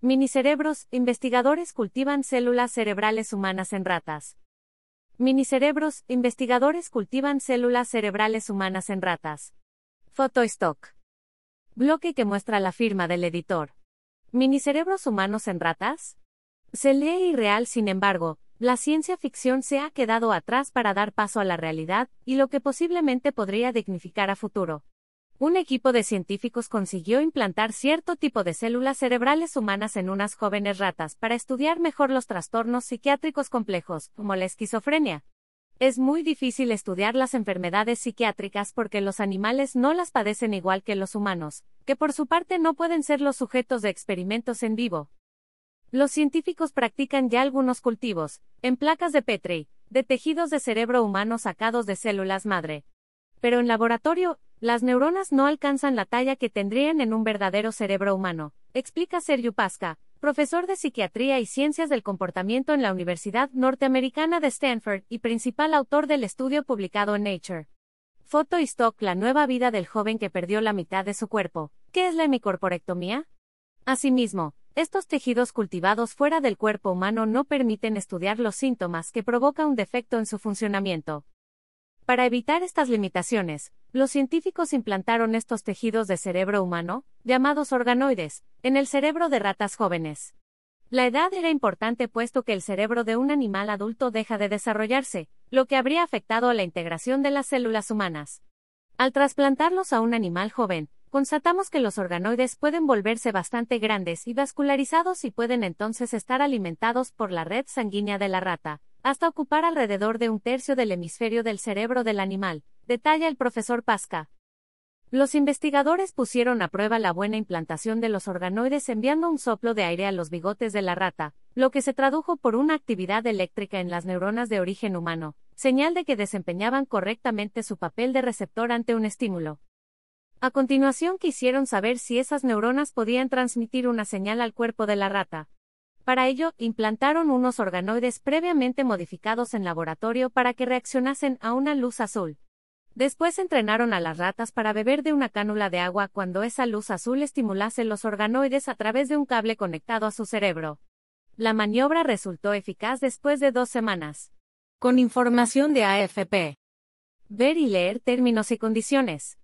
Minicerebros, investigadores cultivan células cerebrales humanas en ratas. Minicerebros, investigadores cultivan células cerebrales humanas en ratas. Photostock. Bloque que muestra la firma del editor. ¿Minicerebros humanos en ratas? Se lee irreal, sin embargo, la ciencia ficción se ha quedado atrás para dar paso a la realidad, y lo que posiblemente podría dignificar a futuro. Un equipo de científicos consiguió implantar cierto tipo de células cerebrales humanas en unas jóvenes ratas para estudiar mejor los trastornos psiquiátricos complejos, como la esquizofrenia. Es muy difícil estudiar las enfermedades psiquiátricas porque los animales no las padecen igual que los humanos, que por su parte no pueden ser los sujetos de experimentos en vivo. Los científicos practican ya algunos cultivos, en placas de Petri, de tejidos de cerebro humano sacados de células madre. Pero en laboratorio, las neuronas no alcanzan la talla que tendrían en un verdadero cerebro humano, explica Sergio Pasca, profesor de Psiquiatría y Ciencias del Comportamiento en la Universidad Norteamericana de Stanford y principal autor del estudio publicado en Nature. Foto y stock La nueva vida del joven que perdió la mitad de su cuerpo. ¿Qué es la hemicorporectomía? Asimismo, estos tejidos cultivados fuera del cuerpo humano no permiten estudiar los síntomas que provoca un defecto en su funcionamiento. Para evitar estas limitaciones, los científicos implantaron estos tejidos de cerebro humano, llamados organoides, en el cerebro de ratas jóvenes. La edad era importante puesto que el cerebro de un animal adulto deja de desarrollarse, lo que habría afectado a la integración de las células humanas. Al trasplantarlos a un animal joven, constatamos que los organoides pueden volverse bastante grandes y vascularizados y pueden entonces estar alimentados por la red sanguínea de la rata, hasta ocupar alrededor de un tercio del hemisferio del cerebro del animal, detalla el profesor Pasca. Los investigadores pusieron a prueba la buena implantación de los organoides enviando un soplo de aire a los bigotes de la rata, lo que se tradujo por una actividad eléctrica en las neuronas de origen humano, señal de que desempeñaban correctamente su papel de receptor ante un estímulo. A continuación quisieron saber si esas neuronas podían transmitir una señal al cuerpo de la rata. Para ello, implantaron unos organoides previamente modificados en laboratorio para que reaccionasen a una luz azul. Después entrenaron a las ratas para beber de una cánula de agua cuando esa luz azul estimulase los organoides a través de un cable conectado a su cerebro. La maniobra resultó eficaz después de dos semanas. Con información de AFP. Ver y leer términos y condiciones.